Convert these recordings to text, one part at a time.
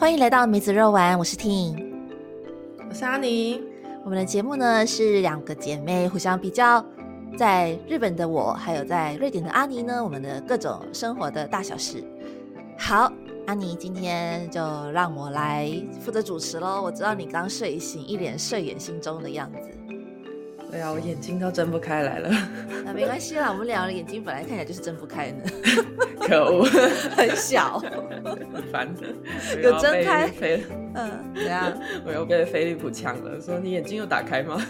欢迎来到梅子肉丸，我是 Ting，我是阿妮。我们的节目呢是两个姐妹互相比较，在日本的我，还有在瑞典的阿妮呢，我们的各种生活的大小事。好，阿妮今天就让我来负责主持喽。我知道你刚睡醒，一脸睡眼惺忪的样子。对啊，我眼睛都睁不开来了。那没关系啦，我们两个眼睛本来看起来就是睁不开的。可恶，很小，很烦。有睁开？飞？嗯，怎样？我又被飞利浦抢了，说你眼睛有打开吗？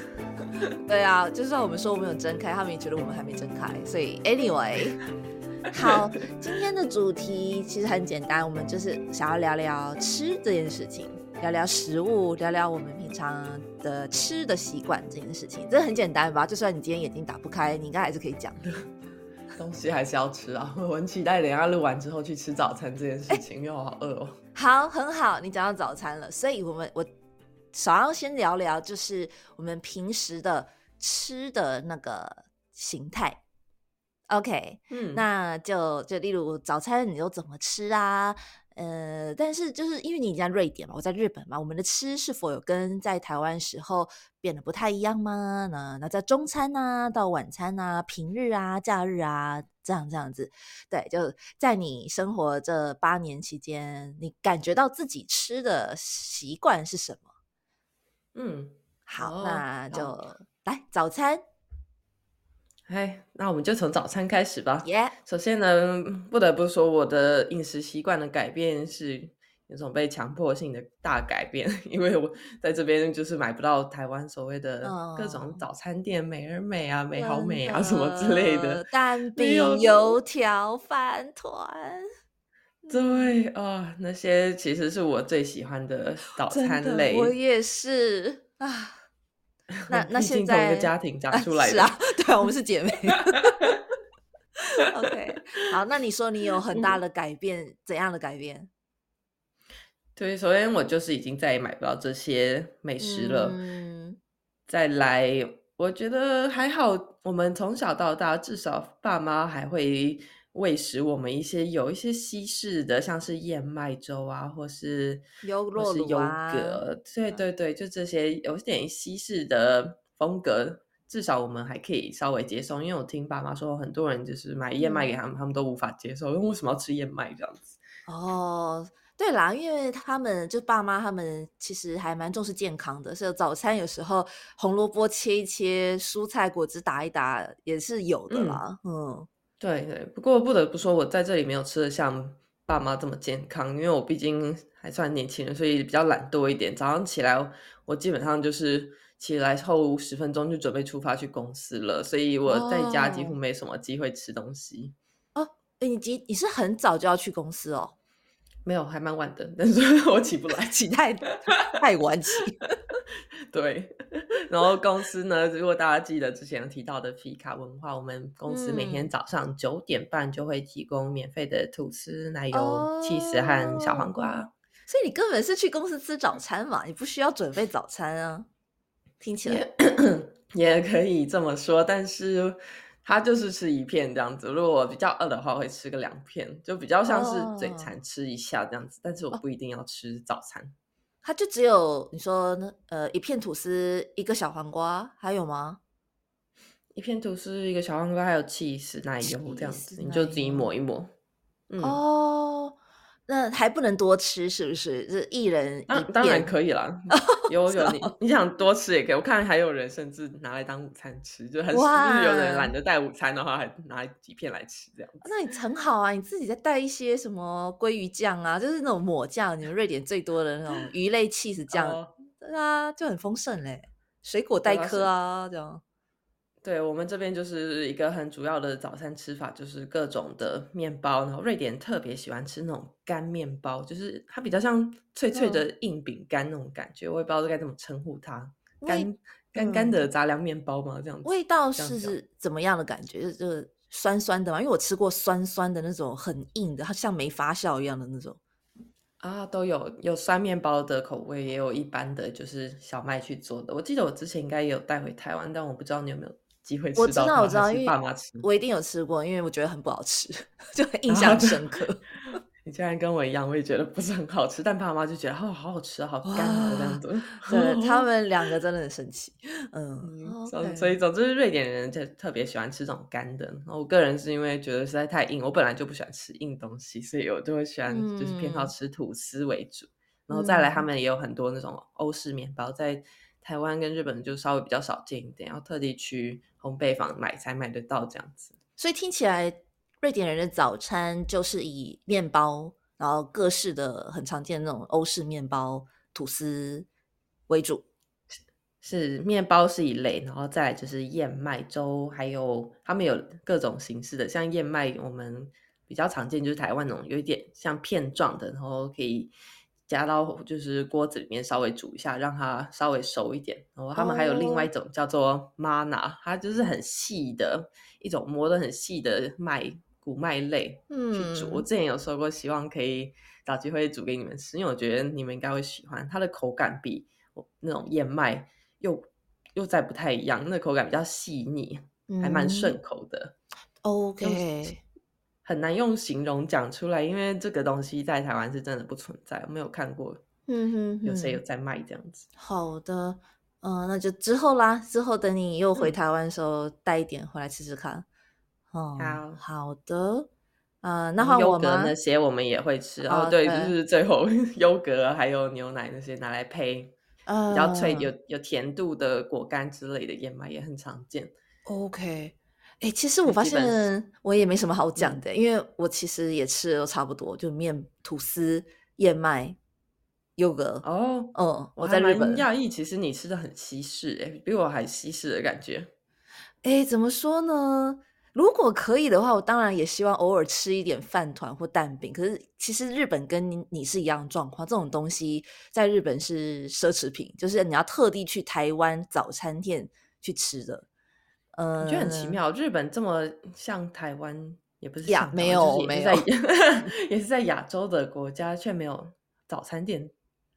对啊，就算我们说我们有睁开，他们也觉得我们还没睁开。所以，anyway，好，今天的主题其实很简单，我们就是想要聊聊吃这件事情。聊聊食物，聊聊我们平常的吃的习惯这件事情，这很简单吧？就算你今天眼睛打不开，你应该还是可以讲的。东西还是要吃啊！我很期待等下录完之后去吃早餐这件事情，因为我好饿哦。好，很好，你讲到早餐了，所以我们我想要先聊聊，就是我们平时的吃的那个形态。OK，嗯，那就就例如早餐你都怎么吃啊？呃，但是就是因为你在瑞典嘛，我在日本嘛，我们的吃是否有跟在台湾时候变得不太一样吗？那那在中餐啊，到晚餐啊，平日啊，假日啊，这样这样子，对，就在你生活这八年期间，你感觉到自己吃的习惯是什么？嗯，好，那就来早餐。哎，那我们就从早餐开始吧。耶首先呢，不得不说我的饮食习惯的改变是有种被强迫性的大改变，因为我在这边就是买不到台湾所谓的各种早餐店，美而美啊、美好美啊什么之类的蛋饼、油条、饭团。对啊，那些其实是我最喜欢的早餐类。我也是啊。那那现在同一个家庭长出来的，是啊，对，我们是姐妹。OK，好，那你说你有很大的改变，怎样的改变？对，首先我就是已经再也买不到这些美食了。嗯，再来，我觉得还好，我们从小到大，至少爸妈还会。喂食我们一些有一些西式的，像是燕麦粥啊，或是优酪乳啊，对对对，就这些有点西式的风格，至少我们还可以稍微接受。因为我听爸妈说，很多人就是买燕麦给他们，他们都无法接受，因为为什么要吃燕麦这样子？哦，对啦，因为他们就爸妈他们其实还蛮重视健康的，所以早餐有时候红萝卜切一切，蔬菜果汁打一打也是有的啦，嗯。对对，不过不得不说，我在这里没有吃的像爸妈这么健康，因为我毕竟还算年轻人，所以比较懒惰一点。早上起来，我基本上就是起来后十分钟就准备出发去公司了，所以我在家几乎没什么机会吃东西。哦，你几你是很早就要去公司哦？没有，还蛮晚的，但是我起不来，起 太太晚起。对，然后公司呢，如果大家记得之前提到的皮卡文化，我们公司每天早上九点半就会提供免费的吐司、奶油、起司和小黄瓜。所以你根本是去公司吃早餐嘛，你不需要准备早餐啊。听起来 也可以这么说，但是。他就是吃一片这样子，如果我比较饿的话，会吃个两片，就比较像是嘴馋吃一下这样子。但是我不一定要吃早餐。它就只有你说呃一片吐司，一个小黄瓜，还有吗？一片吐司，一个小黄瓜，还有 cheese 奶油这样子，你就自己抹一抹。哦。那还不能多吃，是不是？是一人一当然可以啦。有有你你想多吃也可以。我看还有人甚至拿来当午餐吃，就很就是有人懒得带午餐的话，还拿几片来吃这样。那你很好啊，你自己再带一些什么鲑鱼酱啊，就是那种抹酱，你们瑞典最多的那种鱼类 cheese 酱，对啊，就很丰盛嘞。水果带颗啊，这样。对我们这边就是一个很主要的早餐吃法，就是各种的面包。然后瑞典特别喜欢吃那种干面包，就是它比较像脆脆的硬饼干那种感觉。我也不知道该怎么称呼它，干干干的杂粮面包嘛，这样子。味道是怎么样的感觉？就是酸酸的嘛，因为我吃过酸酸的那种很硬的，它像没发酵一样的那种。啊，都有有酸面包的口味，也有一般的就是小麦去做的。我记得我之前应该也有带回台湾，但我不知道你有没有。机会我知道，我知道，因为爸妈吃，我一定有吃过，因为我觉得很不好吃，就很印象深刻。你竟然跟我一样，我也觉得不是很好吃，但爸妈就觉得哦，好好吃啊，好干啊这样子。对他们两个真的很神奇。嗯，所以总之瑞典人就特别喜欢吃这种干的。然后我个人是因为觉得实在太硬，我本来就不喜欢吃硬东西，所以我就会喜欢就是偏好吃吐司为主。然后再来，他们也有很多那种欧式面包，在台湾跟日本就稍微比较少见一点，要特地去烘焙坊买才买得到这样子。所以听起来。瑞典人的早餐就是以面包，然后各式的很常见的那种欧式面包、吐司为主。是面包是一类，然后再就是燕麦粥，还有他们有各种形式的，像燕麦，我们比较常见就是台湾那种有一点像片状的，然后可以加到就是锅子里面稍微煮一下，让它稍微熟一点。然后他们还有另外一种叫做 mana，它就是很细的一种磨的很细的麦。谷麦类去煮，我之前有说过，希望可以找机会煮给你们吃，因为我觉得你们应该会喜欢。它的口感比那种燕麦又又再不太一样，那口感比较细腻，还蛮顺口的。OK，很难用形容讲出来，因为这个东西在台湾是真的不存在，我没有看过。嗯哼，有谁有在卖这样子？好的，嗯，那就之后啦，之后等你又回台湾的时候带一点回来吃吃看。哦，好好的，呃，那优格那些我们也会吃哦。对，就是最后 优格还有牛奶那些拿来配，比较脆有有甜度的果干之类的燕麦也很常见。OK，哎，其实我发现我也没什么好讲的，因为我其实也吃的都差不多，就面、吐司、燕麦、优格。哦，嗯，我在日本亚裔，其实你吃的很西式，哎，比我还西式的感觉。哎，怎么说呢？如果可以的话，我当然也希望偶尔吃一点饭团或蛋饼。可是其实日本跟你你是一样状况，这种东西在日本是奢侈品，就是你要特地去台湾早餐店去吃的。嗯，我觉得很奇妙，日本这么像台湾，也不是亚，没有没有，也是在亚洲的国家，却没有早餐店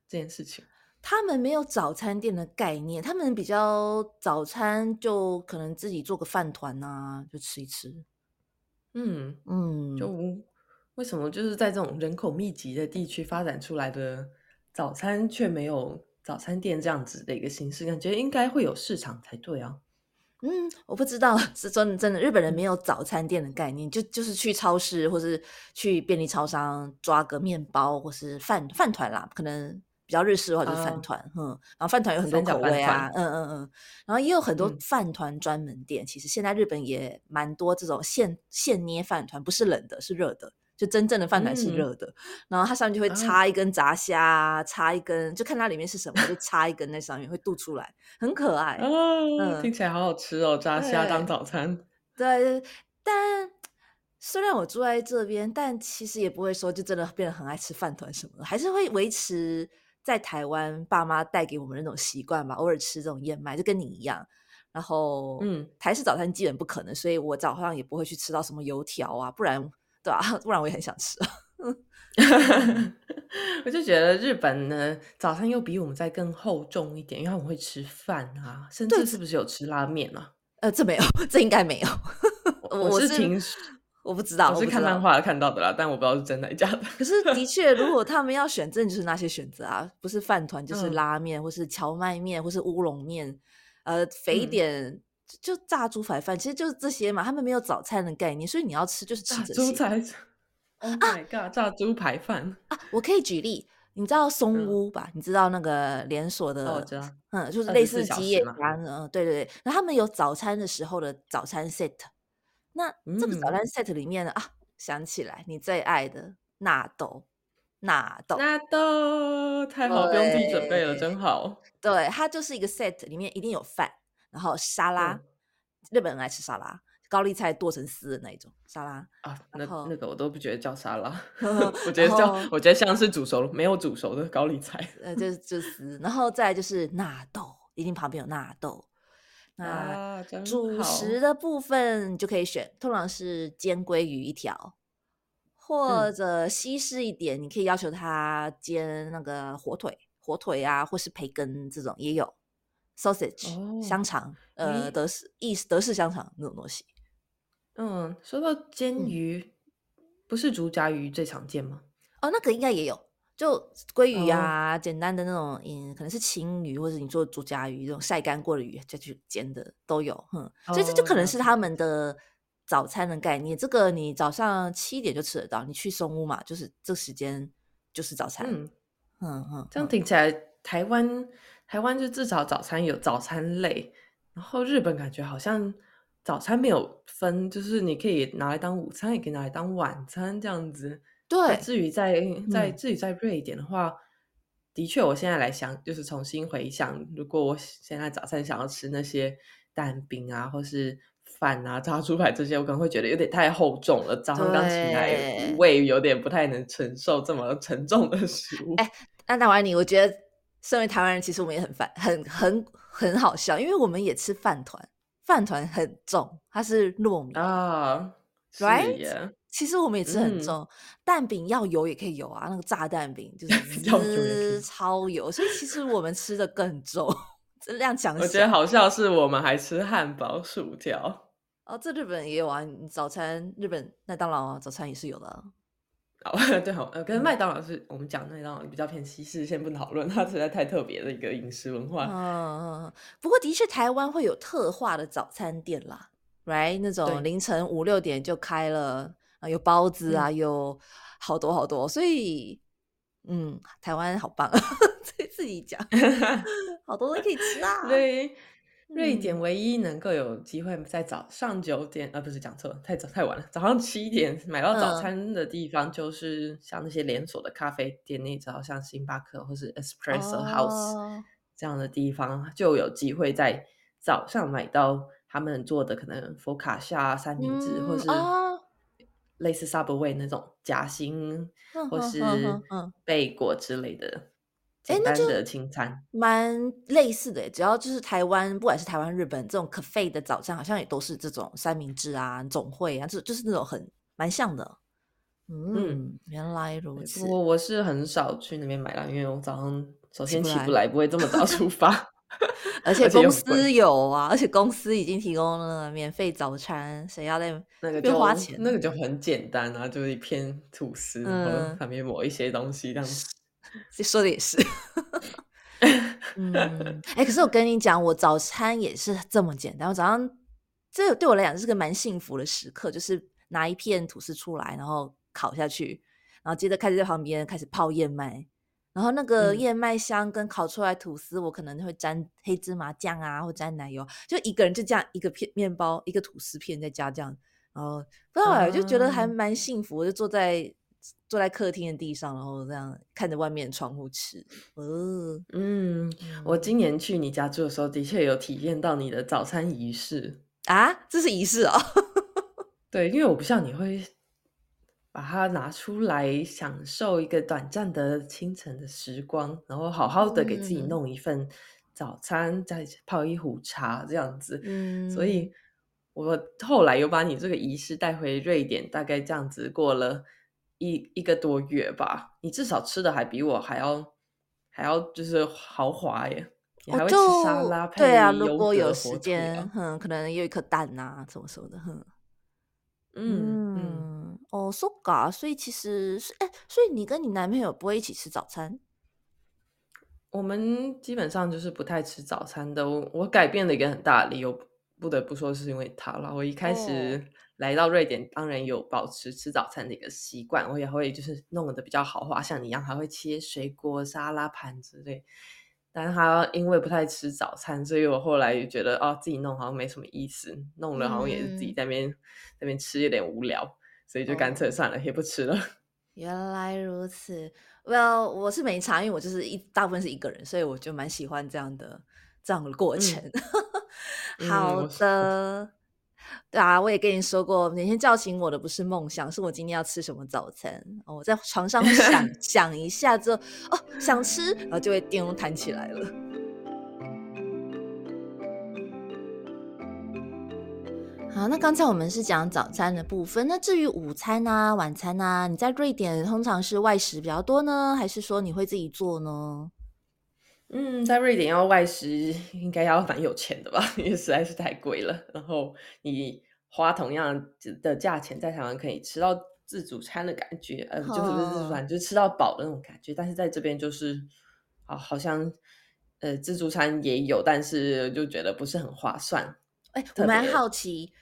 这件事情。他们没有早餐店的概念，他们比较早餐就可能自己做个饭团啊，就吃一吃。嗯嗯，就为什么就是在这种人口密集的地区发展出来的早餐，却没有早餐店这样子的一个形式？感觉应该会有市场才对啊。嗯，我不知道 是真的真的，日本人没有早餐店的概念，就就是去超市或是去便利超商抓个面包或是饭饭团啦，可能。比较日式的话就是饭团，嗯，然后饭团有很多口味啊，嗯嗯嗯，然后也有很多饭团专门店。其实现在日本也蛮多这种现现捏饭团，不是冷的，是热的，就真正的饭团是热的。然后它上面就会插一根炸虾，插一根，就看它里面是什么，就插一根在上面会渡出来，很可爱。嗯，听起来好好吃哦，炸虾当早餐。对，但虽然我住在这边，但其实也不会说就真的变得很爱吃饭团什么的，还是会维持。在台湾，爸妈带给我们那种习惯吧，偶尔吃这种燕麦，就跟你一样。然后，嗯，台式早餐基本不可能，所以我早上也不会去吃到什么油条啊，不然，对啊？不然我也很想吃。我就觉得日本呢，早餐又比我们再更厚重一点，因为我们会吃饭啊，甚至是不是有吃拉面啊？呃，这没有，这应该没有。我是听。我不知道，我是看漫画看到的啦，但我不知道是真的假的。可是的 确，如果他们要选，真的就是那些选择啊，不是饭团就是拉面，或是荞麦面，或是乌龙面，呃，肥一点就炸猪排饭，其实就是这些嘛。他们没有早餐的概念，所以你要吃就是吃这些。猪排，Oh my god，炸猪排饭啊！我可以举例，你知道松屋吧？你知道那个连锁的？我知道，嗯，就是类似吉野家，嗯，对对对。那他们有早餐的时候的早餐 set。那这个早餐 set 里面呢啊，想起来你最爱的纳豆，纳豆，纳豆太好，不用自己准备了，真好。对，它就是一个 set，里面一定有饭，然后沙拉，日本人爱吃沙拉，高丽菜剁成丝的那一种沙拉啊。那那个我都不觉得叫沙拉，我觉得叫，我觉得像是煮熟了没有煮熟的高丽菜，呃，就是就丝，然后再就是纳豆，一定旁边有纳豆。那主食的部分就可以选，通常是煎鲑鱼一条，或者西式一点，你可以要求他煎那个火腿、火腿啊，或是培根这种也有，sausage 香肠，呃，德式意德式香肠那种东西。嗯，说到煎鱼，不是竹夹鱼最常见吗？哦，那个应该也有，就鲑鱼啊，简单的那种，嗯，可能是青鱼，或者你做竹夹鱼这种晒干过的鱼再去煎的都有，哼，所以这就可能是他们的早餐的概念。这个你早上七点就吃得到，你去松屋嘛，就是这时间就是早餐。嗯嗯嗯，这样听起来台湾台湾就至少早餐有早餐类，然后日本感觉好像。早餐没有分，就是你可以拿来当午餐，也可以拿来当晚餐这样子。对，至于在在至于在瑞典的话，的确，我现在来想，就是重新回想，如果我现在早餐想要吃那些蛋饼啊，或是饭啊、炸猪排这些，我可能会觉得有点太厚重了。早上刚起来，胃有点不太能承受这么沉重的食物。哎，那台湾你，我觉得身为台湾人，其实我们也很烦，很很很好笑，因为我们也吃饭团。饭团很重，它是糯米啊，right？其实我们也吃很重，蛋饼要油也可以油啊，那个炸蛋饼就 是超油，所以其实我们吃的更重。这样讲，我觉得好笑是我们还吃汉堡、薯条哦，这日本也有啊，早餐日本麦当劳早餐也是有的。哦，对，好，呃，可是麦当劳是我们讲麦当劳比较偏西式，先不讨论，它实在太特别的一个饮食文化。嗯，不过的确台湾会有特化的早餐店啦，right？那种凌晨五六点就开了，啊，有包子啊，有好多好多，所以，嗯，台湾好棒，自 己自己讲，好多都可以吃啊。对。瑞典唯一能够有机会在早上九点，呃，不是讲错了，太早太晚了。早上七点买到早餐的地方，就是像那些连锁的咖啡店，你只要，像星巴克或是 Espresso House 这样的地方，就有机会在早上买到他们做的可能佛卡夏三明治，或是类似 Subway 那种夹心，或是贝果之类的。简单的清餐，蛮类似的。只要就是台湾，不管是台湾、日本这种可费的早餐，好像也都是这种三明治啊、总会啊，就就是那种很蛮像的。嗯，原来如此。我我是很少去那边买啦，因为我早上首先起不来，不会这么早出发，而 且公司有啊，而且公司已经提供了免费早餐，谁要在那个就花钱？那个就很简单啊，就是一片吐司，然后上面抹一些东西这样子。这说的也是，嗯，哎，可是我跟你讲，我早餐也是这么简单。我早上这对我来讲是个蛮幸福的时刻，就是拿一片吐司出来，然后烤下去，然后接着开始在旁边开始泡燕麦，然后那个燕麦香跟烤出来吐司，我可能会沾黑芝麻酱啊，或沾奶油，就一个人就这样一个片面包，一个吐司片再加这样，然后不知道就觉得还蛮幸福，我就坐在。坐在客厅的地上，然后这样看着外面的窗户吃。哦，嗯，我今年去你家住的时候，的确有体验到你的早餐仪式啊，这是仪式哦。对，因为我不像你会把它拿出来享受一个短暂的清晨的时光，然后好好的给自己弄一份早餐，再泡一壶茶这样子。嗯，所以我后来又把你这个仪式带回瑞典，大概这样子过了。一一个多月吧，你至少吃的还比我还要还要就是豪华耶！你还会吃沙拉配对啊，如果有时间，哼，可能有一颗蛋呐，什么什么的，哼。嗯嗯，哦，so ga，所以其实是哎，所以你跟你男朋友不会一起吃早餐？我们基本上就是不太吃早餐的。我我改变了一个很大的理由，不得不说是因为他了。我一开始。来到瑞典，当然有保持吃早餐的一个习惯，我也会就是弄得比较豪华，像你一样还会切水果、沙拉盘之类。但是他因为不太吃早餐，所以我后来也觉得哦，自己弄好像没什么意思，弄了好像也是自己在那边那边吃有点无聊，所以就干脆算了，也不吃了。原来如此，Well，我是没差，因为我就是一大部分是一个人，所以我就蛮喜欢这样的这样的过程。好 的。对啊，我也跟你说过，每天叫醒我的不是梦想，是我今天要吃什么早餐。我在床上想 想一下之后，哦，想吃，然后就会叮弹起来了。好，那刚才我们是讲早餐的部分，那至于午餐啊、晚餐啊，你在瑞典通常是外食比较多呢，还是说你会自己做呢？嗯，在瑞典要外食应该要蛮有钱的吧，因为实在是太贵了。然后你花同样的价钱在台湾可以吃到自助餐的感觉，呃，就是不是自助餐，就是吃到饱的那种感觉。但是在这边就是，好，好像呃自助餐也有，但是就觉得不是很划算。哎，我蛮好奇，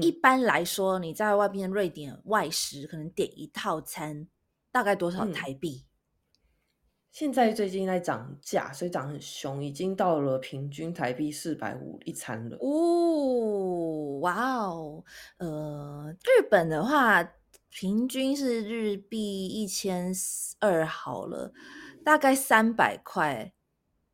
一般来说你在外边瑞典外食，可能点一套餐大概多少台币？现在最近在涨价，所以涨很凶，已经到了平均台币四百五一餐了。哦，哇哦，呃，日本的话，平均是日币一千二好了，大概三百块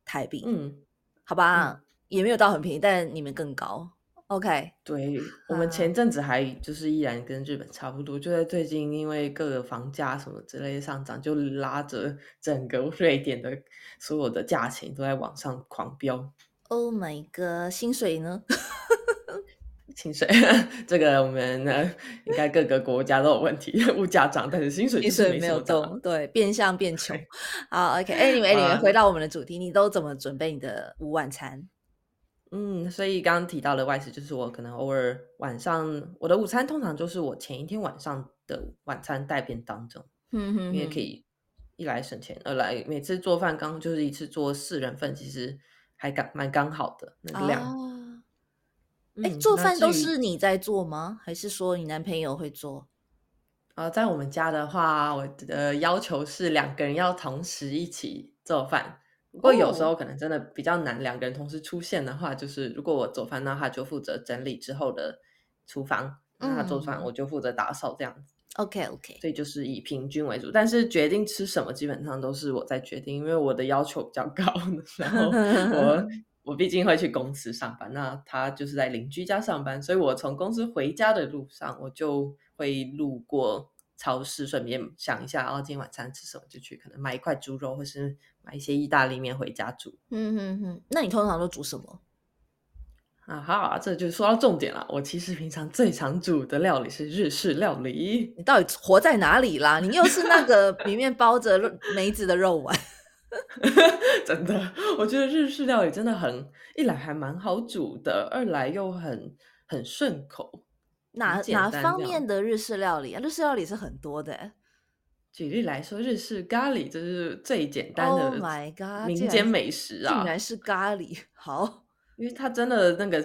台币。嗯，好吧，也没有到很便宜，但你们更高。OK，对我们前阵子还就是依然跟日本差不多，就在最近因为各个房价什么之类的上涨，就拉着整个瑞典的所有的价钱都在往上狂飙。Oh my god，薪水呢？薪水 这个我们呢应该各个国家都有问题，物价涨，但是薪水薪水没有动，对，变相变穷。好，OK，哎，你们哎，你们回到我们的主题，你都怎么准备你的午晚餐？嗯，所以刚刚提到的外食，就是我可能偶尔晚上我的午餐通常就是我前一天晚上的晚餐带便当这种，嗯哼，因为可以一来省钱，二来每次做饭刚就是一次做四人份，其实还刚蛮刚好的那个量。哎，做饭都是你在做吗？还是说你男朋友会做？呃，在我们家的话，我的要求是两个人要同时一起做饭。不过有时候可能真的比较难，两个人同时出现的话，就是如果我做饭，那他就负责整理之后的厨房，那他做饭我就负责打扫这样子。OK OK，所以就是以平均为主，但是决定吃什么基本上都是我在决定，因为我的要求比较高，然后我 我毕竟会去公司上班，那他就是在邻居家上班，所以我从公司回家的路上，我就会路过。超市顺便想一下，哦，今天晚餐吃什么，就去可能买一块猪肉，或是买一些意大利面回家煮。嗯哼哼，那你通常都煮什么？啊哈，这就说到重点了。我其实平常最常煮的料理是日式料理。你到底活在哪里啦？你又是那个里面包着梅子的肉丸。真的，我觉得日式料理真的很，一来还蛮好煮的，二来又很很顺口。哪哪方面的日式料理啊？日式料理是很多的。举例来说，日式咖喱就是最简单的。Oh my god！民间美食啊，竟然是咖喱。好，因为它真的那个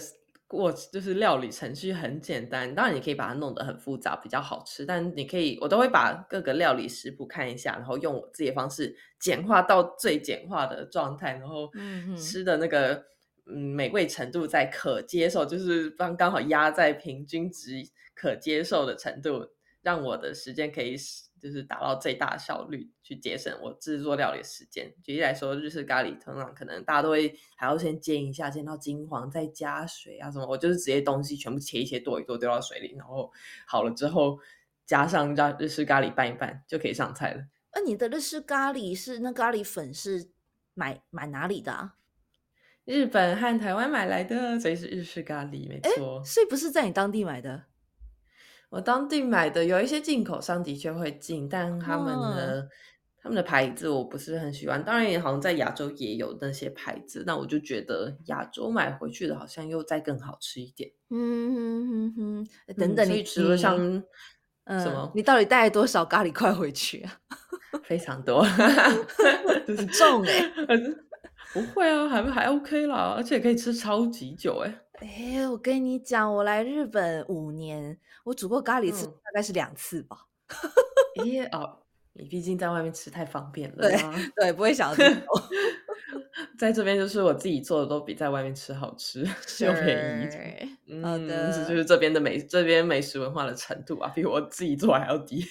过就是料理程序很简单。当然，你可以把它弄得很复杂，比较好吃。但你可以，我都会把各个料理食谱看一下，然后用我自己的方式简化到最简化的状态，然后吃的那个。嗯，嗯美味程度在可接受，就是刚刚好压在平均值可接受的程度，让我的时间可以使就是达到最大效率，去节省我制作料理的时间。举例来说，日式咖喱通常可能大家都会还要先煎一下，煎到金黄，再加水啊什么。我就是直接东西全部切一切，剁一剁，丢到水里，然后好了之后加上让日式咖喱拌一拌，就可以上菜了。那你的日式咖喱是那咖喱粉是买买哪里的啊？日本和台湾买来的，所以是日式咖喱，没错。所以不是在你当地买的？我当地买的有一些进口商的确会进，但他们的他们的牌子我不是很喜欢。当然，也好像在亚洲也有那些牌子，那我就觉得亚洲买回去的好像又再更好吃一点。嗯哼哼哼，等等，你除了像什么？你到底带了多少咖喱块回去啊？非常多，很重哎。不会啊，还还 OK 啦，而且可以吃超级久哎。哎，我跟你讲，我来日本五年，我煮过咖喱吃大概是两次吧。咦哦，你毕竟在外面吃太方便了，对对，不会想到 在这边就是我自己做的都比在外面吃好吃 又便宜。好的，这就是这边的美这边美食文化的程度啊，比我自己做还要低。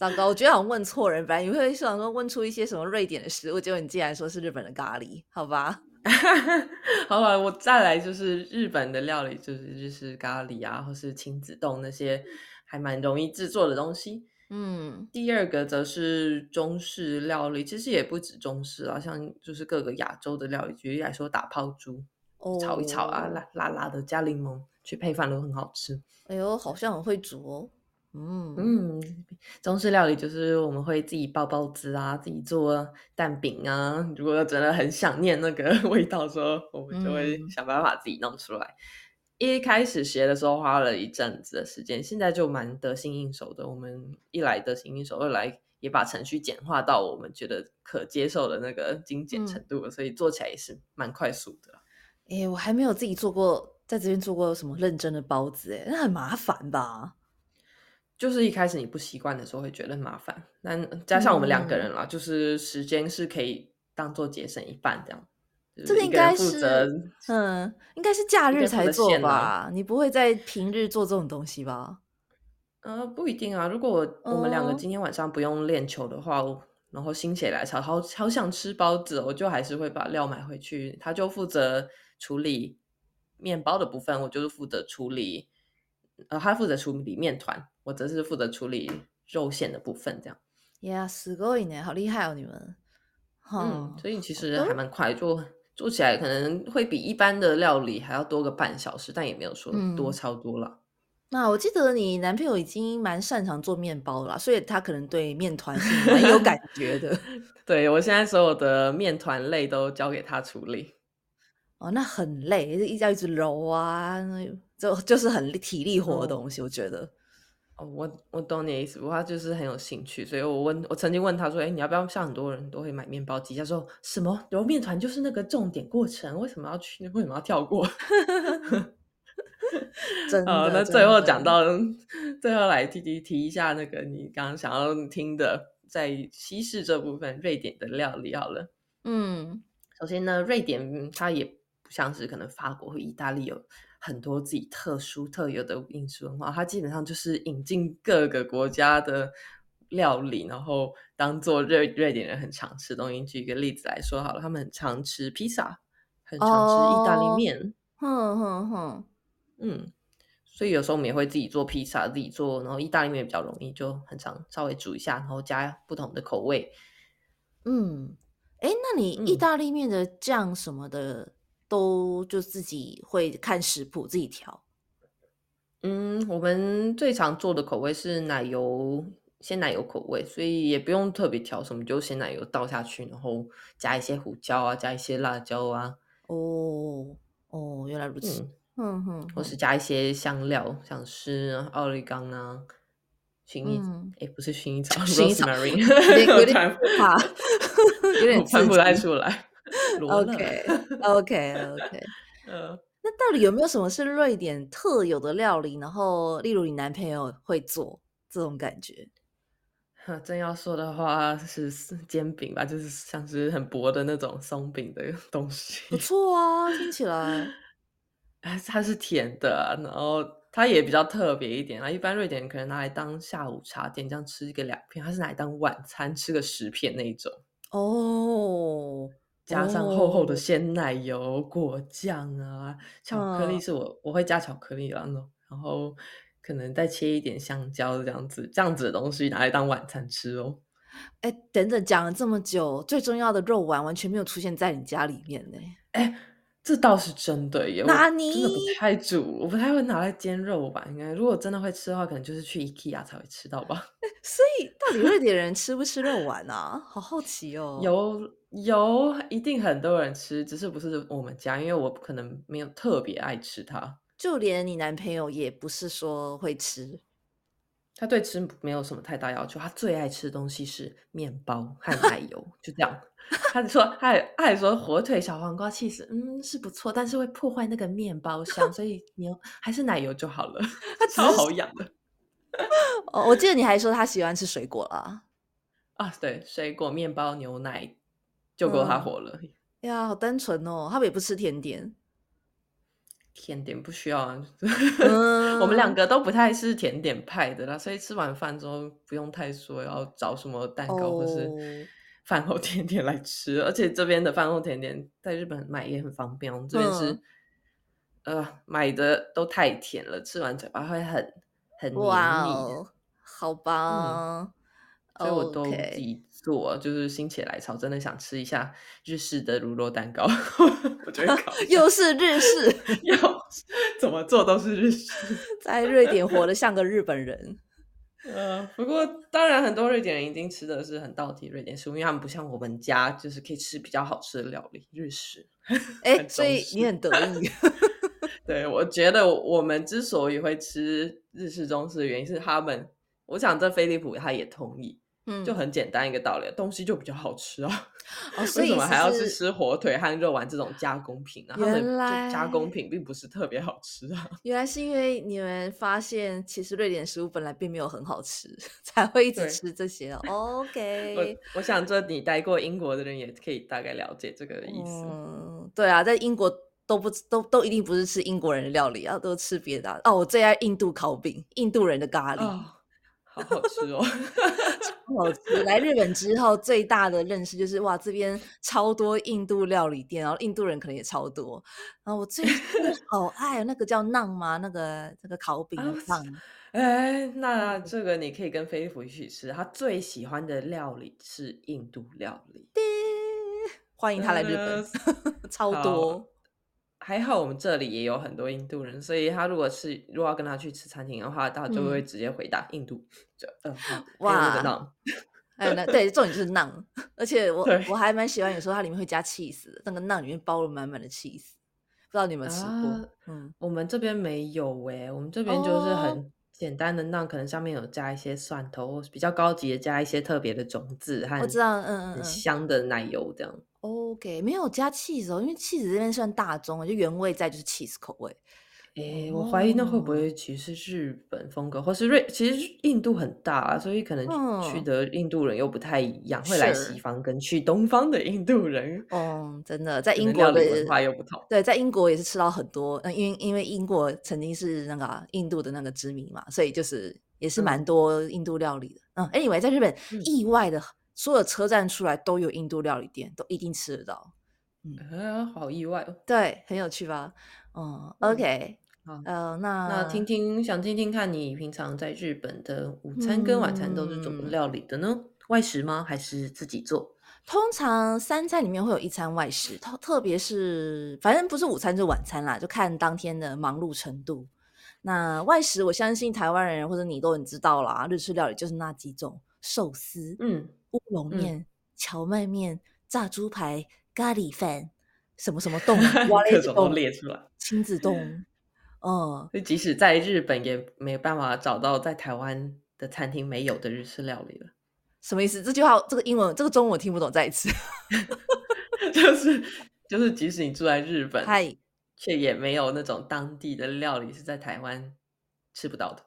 糟糕，我觉得好像问错人。本来你会想说问出一些什么瑞典的食物，结果你竟然说是日本的咖喱，好吧？好吧，我再来就是日本的料理，就是日式咖喱啊，或是亲子冻那些还蛮容易制作的东西。嗯，第二个则是中式料理，其实也不止中式啊，像就是各个亚洲的料理，举例来说打泡猪，炒一炒啊，辣辣辣的，加柠檬去配饭都很好吃。哎呦，好像很会煮哦。嗯嗯，中式料理就是我们会自己包包子啊，自己做蛋饼啊。如果真的很想念那个 味道，的时候我们就会想办法自己弄出来。一开始学的时候花了一阵子的时间，现在就蛮得心应手的。我们一来得心应手，二来也把程序简化到我们觉得可接受的那个精简程度，所以做起来也是蛮快速的。哎，我还没有自己做过，在这边做过什么认真的包子，哎，那很麻烦吧？就是一开始你不习惯的时候会觉得麻烦，但加上我们两个人啦，就是时间是可以当做节省一半这样。这个应该是，嗯，应该是假日才做吧？你不会在平日做这种东西吧？呃，不一定啊。如果我们两个今天晚上不用练球的话，然后心血来潮，好好想吃包子，我就还是会把料买回去。他就负责处理面包的部分，我就是负责处理，呃，他负责处理面团，我则是负责处理肉馅的部分。这样，Yeah，すごいね，好厉害哦，你们。嗯，所以其实还蛮快做。做起来可能会比一般的料理还要多个半小时，但也没有说多超多了。那我记得你男朋友已经蛮擅长做面包了，所以他可能对面团是蛮有感觉的。对我现在所有的面团类都交给他处理。 哦，那很累，一要一直揉啊，就就是很体力活的东西，我觉得。哦我我懂你的意思，他就是很有兴趣，所以我问我曾经问他说：“哎，你要不要像很多人都会买面包机？”他说：“什么揉面团就是那个重点过程，为什么要去？为什么要跳过？” 真的。那最后讲到最后来提提提一下那个你刚刚想要听的，在西式这部分，瑞典的料理好了。嗯，首先呢，瑞典它也不像是可能法国或意大利有。很多自己特殊特有的饮食文化，它基本上就是引进各个国家的料理，然后当做瑞瑞典人很常吃的东西。举一个例子来说好了，他们很常吃披萨，很常吃意大利面。哼哼哼，嗯，所以有时候我们也会自己做披萨，自己做，然后意大利面比较容易，就很常稍微煮一下，然后加不同的口味。嗯，哎，那你意大利面的酱什么的？都就自己会看食谱自己调。嗯，我们最常做的口味是奶油鲜奶油口味，所以也不用特别调什么，就鲜奶油倒下去，然后加一些胡椒啊，加一些辣椒啊。哦哦，原来如此。嗯哼，或是加一些香料，像是奥利冈啊、薰衣，哎，不是薰衣草，rosemary，有点怕，有点分不太出来。OK，OK，OK。嗯，那到底有没有什么是瑞典特有的料理？然后，例如你男朋友会做这种感觉？真要说的话，是煎饼吧，就是像是很薄的那种松饼的东西。不错啊，听起来。哎，它是甜的，然后它也比较特别一点啊。一般瑞典人可能拿来当下午茶点这样吃一个两片，它是拿来当晚餐吃个十片那一种。哦。加上厚厚的鲜奶油、果酱啊，巧克力是我我会加巧克力然后然后可能再切一点香蕉这样子，这样子的东西拿来当晚餐吃哦。哎，等等，讲了这么久，最重要的肉丸完全没有出现在你家里面呢。哎。这倒是真的耶，那你真的不太煮，我不太会拿来煎肉吧？应该如果真的会吃的话，可能就是去 IKEA 才会吃到吧。所以到底瑞典人吃不吃肉丸啊？好好奇哦。有有，一定很多人吃，只是不是我们家，因为我可能没有特别爱吃它。就连你男朋友也不是说会吃。他对吃没有什么太大要求，他最爱吃的东西是面包和奶 油，就这样。他说，他还他还说火腿、小黄瓜、气死，嗯，是不错，但是会破坏那个面包香，所以牛还是奶油就好了。他超好养的。哦，我记得你还说他喜欢吃水果啦。啊，对，水果、面包、牛奶就够他活了。呀，好单纯哦，他们也不吃甜点。甜点不需要啊，我们两个都不太是甜点派的啦，所以吃完饭之后不用太说要找什么蛋糕或是 饭后甜点来吃，而且这边的饭后甜点在日本买也很方便，我们这边是呃买的都太甜了，吃完嘴巴会很很黏腻，好吧。所以我都自己做，就是心血来潮，真的想吃一下日式的乳酪蛋糕，我觉得又是日式，又怎么做都是日式，在瑞典活得像个日本人。呃，不过当然很多瑞典人已经吃的是很道地瑞典食物，因为他们不像我们家，就是可以吃比较好吃的料理日式。哎，所以你很得意。对，我觉得我们之所以会吃日式中式的原因是他们，我想这菲利普他也同意。嗯，就很简单一个道理，东西就比较好吃啊。哦，为什么还要去吃火腿和肉丸这种加工品呢？原来加工品并不是特别好吃啊。原来是因为你们发现，其实瑞典食物本来并没有很好吃，才会一直吃这些。OK，我我想这你待过英国的人也可以大概了解这个意思。嗯，对啊，在英国都不都都一定不是吃英国人的料理啊，都吃别的。哦，我最爱印度烤饼，印度人的咖喱。好好吃哦，超好吃！来日本之后，最大的认识就是哇，这边超多印度料理店，然后印度人可能也超多。然后我最好 爱那个叫馕吗？那个那个烤饼的馕。哎，那这个你可以跟菲利普一起吃。他最喜欢的料理是印度料理。欢迎他来日本，超多。还好我们这里也有很多印度人，所以他如果是如果要跟他去吃餐厅的话，他就会直接回答印度。就嗯，哇，那个哎，那对，重点就是馕，而且我我还蛮喜欢，有时候它里面会加 cheese，那个馕里面包了满满的 cheese，不知道你们吃过？嗯，我们这边没有哎，我们这边就是很简单的那，可能上面有加一些蒜头，比较高级的加一些特别的种子和我知道，嗯嗯，香的奶油这样。OK，没有加 cheese 哦，因为 cheese 这边算大宗，就原味在就是 cheese 口味。哎，我怀疑那会不会其实是日本风格，或是瑞？其实印度很大啊，所以可能去的印度人又不太一样，会来西方跟去东方的印度人。哦，真的，在英国的文化又不同。对，在英国也是吃到很多，嗯，因为因为英国曾经是那个印度的那个殖民嘛，所以就是也是蛮多印度料理的。嗯，哎，以为在日本意外的。所有车站出来都有印度料理店，都一定吃得到。嗯，好意外哦。对，很有趣吧？嗯，OK 好。呃，那那听听，想听听看你平常在日本的午餐跟晚餐都是怎么料理的呢？外食吗？还是自己做？通常三餐里面会有一餐外食，特特别是反正不是午餐就晚餐啦，就看当天的忙碌程度。那外食，我相信台湾人或者你都很知道啦，日式料理就是那几种寿司，嗯。乌龙面、荞麦面、炸猪排、咖喱饭，什么什么冻，各种都列出来。亲子洞，嗯，所以即使在日本也没有办法找到在台湾的餐厅没有的日式料理了。什么意思？这句话，这个英文，这个中文我听不懂。再一次，就是就是，即使你住在日本，却也没有那种当地的料理是在台湾吃不到的。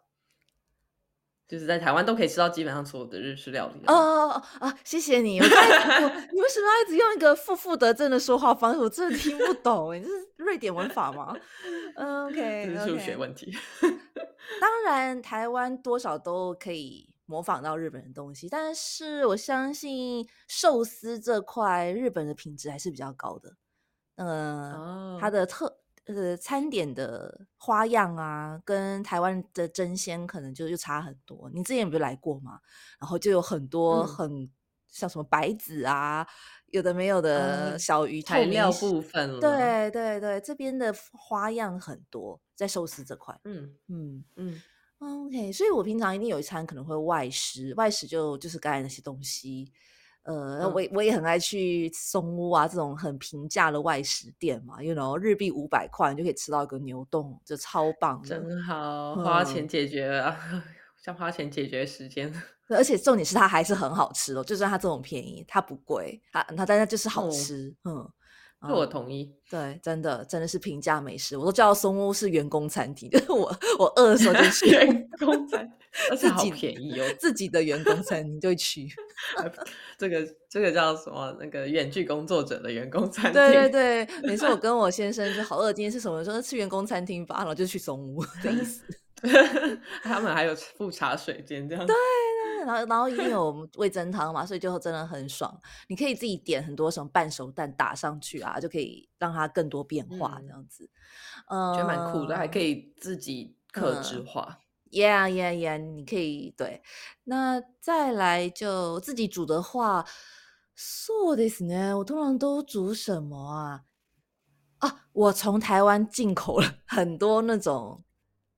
就是在台湾都可以吃到基本上所有的日式料理哦哦哦！谢谢你，我你为什么要一直用一个负负得正的说话方式？我真的听不懂哎，这是瑞典文法吗？OK，这是数学问题。当然，台湾多少都可以模仿到日本的东西，但是我相信寿司这块日本的品质还是比较高的。呃，它的特。呃，餐点的花样啊，跟台湾的真鲜可能就又差很多。你之前不是来过吗？然后就有很多很像什么白子啊，有的没有的小鱼材料部分。对对对，这边的花样很多，在寿司这块。嗯嗯嗯。OK，所以我平常一定有一餐可能会外食，外食就就是刚才那些东西。呃，我我也很爱去松屋啊，这种很平价的外食店嘛，you know，日币五百块你就可以吃到一个牛冻，就超棒，真好，花钱解决了，像花钱解决时间，而且重点是它还是很好吃的，就算它这种便宜，它不贵，它它但它就是好吃，嗯。这我同意，对，真的真的是平价美食，我都叫松屋是员工餐厅，就 是我我饿的时候就 去员工餐，而且好便宜哦，自己的员工餐厅就去。这个这个叫什么？那个远距工作者的员工餐厅。对对对，每次我跟我先生就好饿，今天是什么？说吃员工餐厅吧，然后就去松屋的意思。他们还有富茶水间这样。对。然后，然后因为有味增汤嘛，所以就真的很爽。你可以自己点很多什么半熟蛋打上去啊，就可以让它更多变化这样子。嗯，觉得蛮酷的，还可以自己克制化。Yeah, yeah, yeah！你可以对。那再来就自己煮的话，そうですね。我通常都煮什么啊？啊，我从台湾进口了很多那种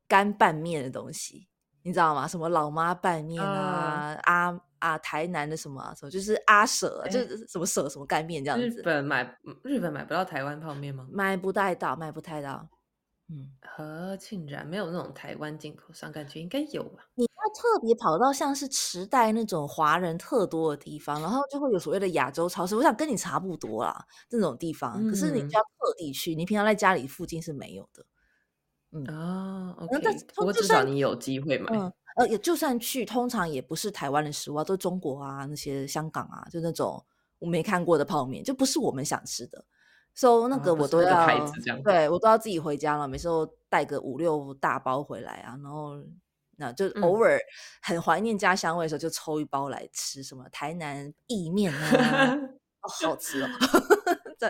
干拌面的东西。 你知道吗？什么老妈拌面啊，阿啊台南的什么什么，就是阿舍，就是什么舍什么干面这样子。日本买日本买不到台湾泡面吗？买不太到，买不太到。嗯，和竟然没有那种台湾进口商，感觉应该有吧？你要特别跑到像是池袋那种华人特多的地方，然后就会有所谓的亚洲超市。我想跟你差不多啦，这种地方。可是你就要特地去，你平常在家里附近是没有的。嗯啊不过至少你有机会买。呃，也就算去，通常也不是台湾的食物啊，都是中国啊，那些香港啊，就那种我没看过的泡面，就不是我们想吃的。所以那个我都要，对我都要自己回家了。每次都带个五六大包回来啊，然后那就偶尔很怀念家乡味的时候，就抽一包来吃。什么台南意面啊，好吃哦！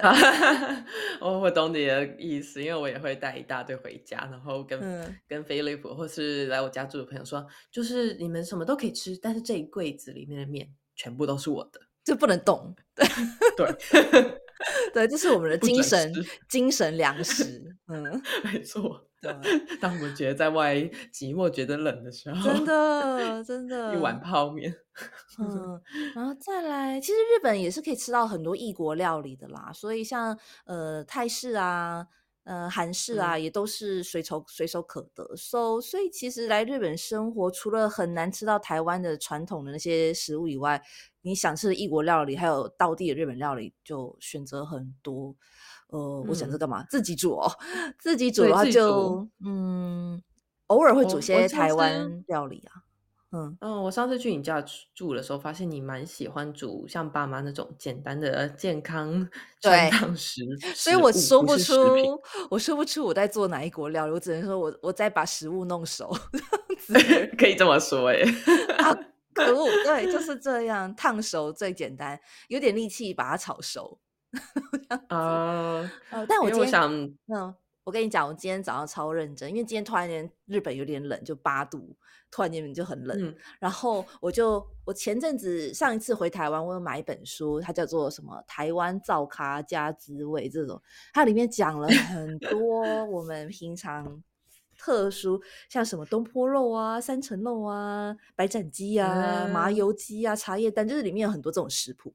我我懂你的意思，因为我也会带一大堆回家，然后跟跟菲利普或是来我家住的朋友说，就是你们什么都可以吃，但是这一柜子里面的面全部都是我的，就不能动。对。对，这是我们的精神精神粮食。嗯，没错。对，当我们觉得在外寂寞、觉得冷的时候，真的真的，一碗泡面。嗯，然后再来，其实日本也是可以吃到很多异国料理的啦。所以像呃泰式啊。呃，韩式啊，也都是随手随手可得。So，所以其实来日本生活，除了很难吃到台湾的传统的那些食物以外，你想吃的异国料理，还有道地的日本料理，就选择很多。呃，我想着干嘛？自己煮哦，自己煮的话就嗯，偶尔会煮些台湾料理啊。嗯嗯，我上次去你家住的时候，发现你蛮喜欢煮像爸妈那种简单的健康传汤食，所以我说不出，我说不出我在做哪一国料理，我只能说我我在把食物弄熟，可以这么说哎，可恶，对，就是这样，烫熟最简单，有点力气把它炒熟，啊，呃，但我今天想，嗯。我跟你讲，我今天早上超认真，因为今天突然间日本有点冷，就八度，突然间就很冷。然后我就我前阵子上一次回台湾，我有买一本书，它叫做什么《台湾造咖加滋味》这种，它里面讲了很多我们平常特殊，像什么东坡肉啊、三层肉啊、白斩鸡啊、麻油鸡啊、茶叶蛋，就是里面有很多这种食谱。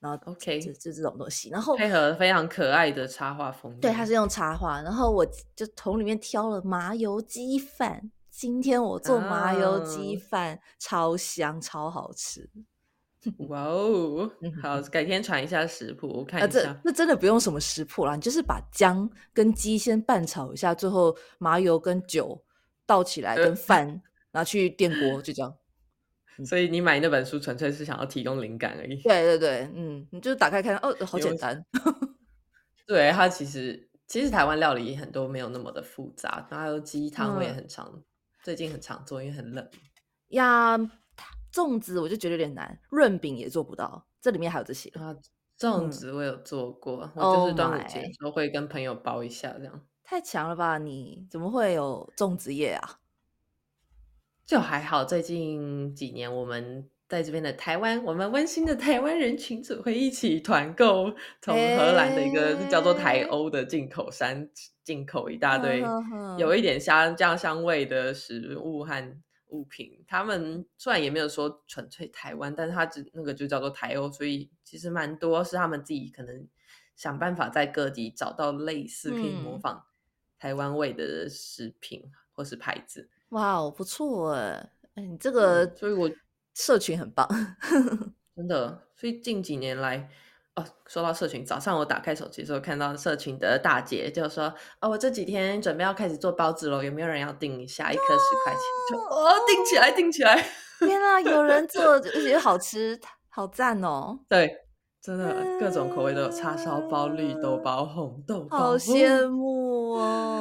然后，OK，就就这种东西，然后配合非常可爱的插画风，对，它是用插画。然后我就从里面挑了麻油鸡饭，今天我做麻油鸡饭，超香，超好吃。哇哦，好，改天传一下食谱，我看一下。那真的不用什么食谱啦，你就是把姜跟鸡先拌炒一下，最后麻油跟酒倒起来，跟饭拿去电锅，就这样。所以你买那本书纯粹是想要提供灵感而已。对对对，嗯，你就打开看，哦，好简单。对，它其实其实台湾料理很多没有那么的复杂，然后还有鸡汤我也很常，最近很常做，因为很冷。呀，粽子我就觉得有点难，润饼也做不到，这里面还有这些啊。粽子我有做过，我就是端午节时候会跟朋友包一下这样。太强了吧？你怎么会有粽子叶啊？就还好，最近几年我们在这边的台湾，我们温馨的台湾人群组会一起团购从荷兰的一个叫做台欧的进口商进口一大堆有一点香酱香味的食物和物品。他们虽然也没有说纯粹台湾，但是它只那个就叫做台欧，所以其实蛮多是他们自己可能想办法在各地找到类似可以模仿台湾味的食品或是牌子。哇哦，不错哎！哎，你这个，所以我社群很棒，真的。所以近几年来，哦，说到社群，早上我打开手机的时候，看到社群的大姐就说：“哦，我这几天准备要开始做包子了，有没有人要订一下？一颗十块钱，就哦，订起来，订起来！天啊，有人做，而且好吃，好赞哦！对，真的各种口味都有，叉烧包、绿豆包、红豆包，好羡慕哦。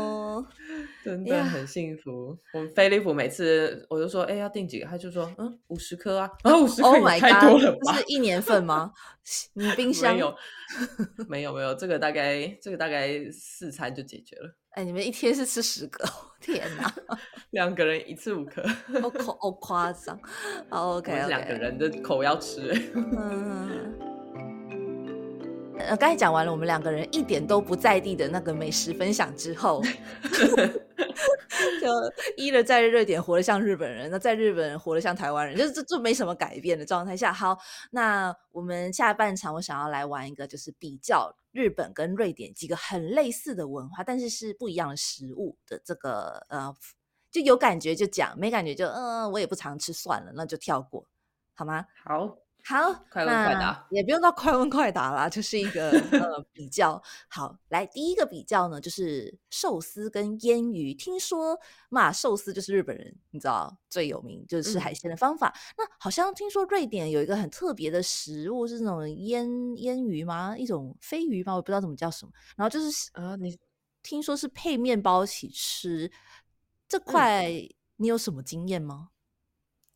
真的很幸福。我们飞利浦每次我就说，哎，要订几个？他就说，嗯，五十颗啊。啊，五十颗太多了吧？是一年份吗？你冰箱没有？没有没有，这个大概这个大概四餐就解决了。哎，你们一天是吃十个？天哪！两个人一次五颗，好夸张。OK，两个人的口要吃。嗯。呃，刚才讲完了，我们两个人一点都不在地的那个美食分享之后，就一了在瑞典活得像日本人，那在日本活得像台湾人，就是这这没什么改变的状态下。好，那我们下半场我想要来玩一个，就是比较日本跟瑞典几个很类似的文化，但是是不一样的食物的这个呃，就有感觉就讲，没感觉就嗯，我也不常吃，算了，那就跳过，好吗？好。好，快问快答也不用到快问快答啦，就是一个呃比较好。来，第一个比较呢，就是寿司跟腌鱼。听说嘛，寿司就是日本人你知道最有名就是吃海鲜的方法。那好像听说瑞典有一个很特别的食物是那种腌腌鱼吗？一种飞鱼吗？我不知道怎么叫什么。然后就是啊，你听说是配面包一起吃这块，你有什么经验吗？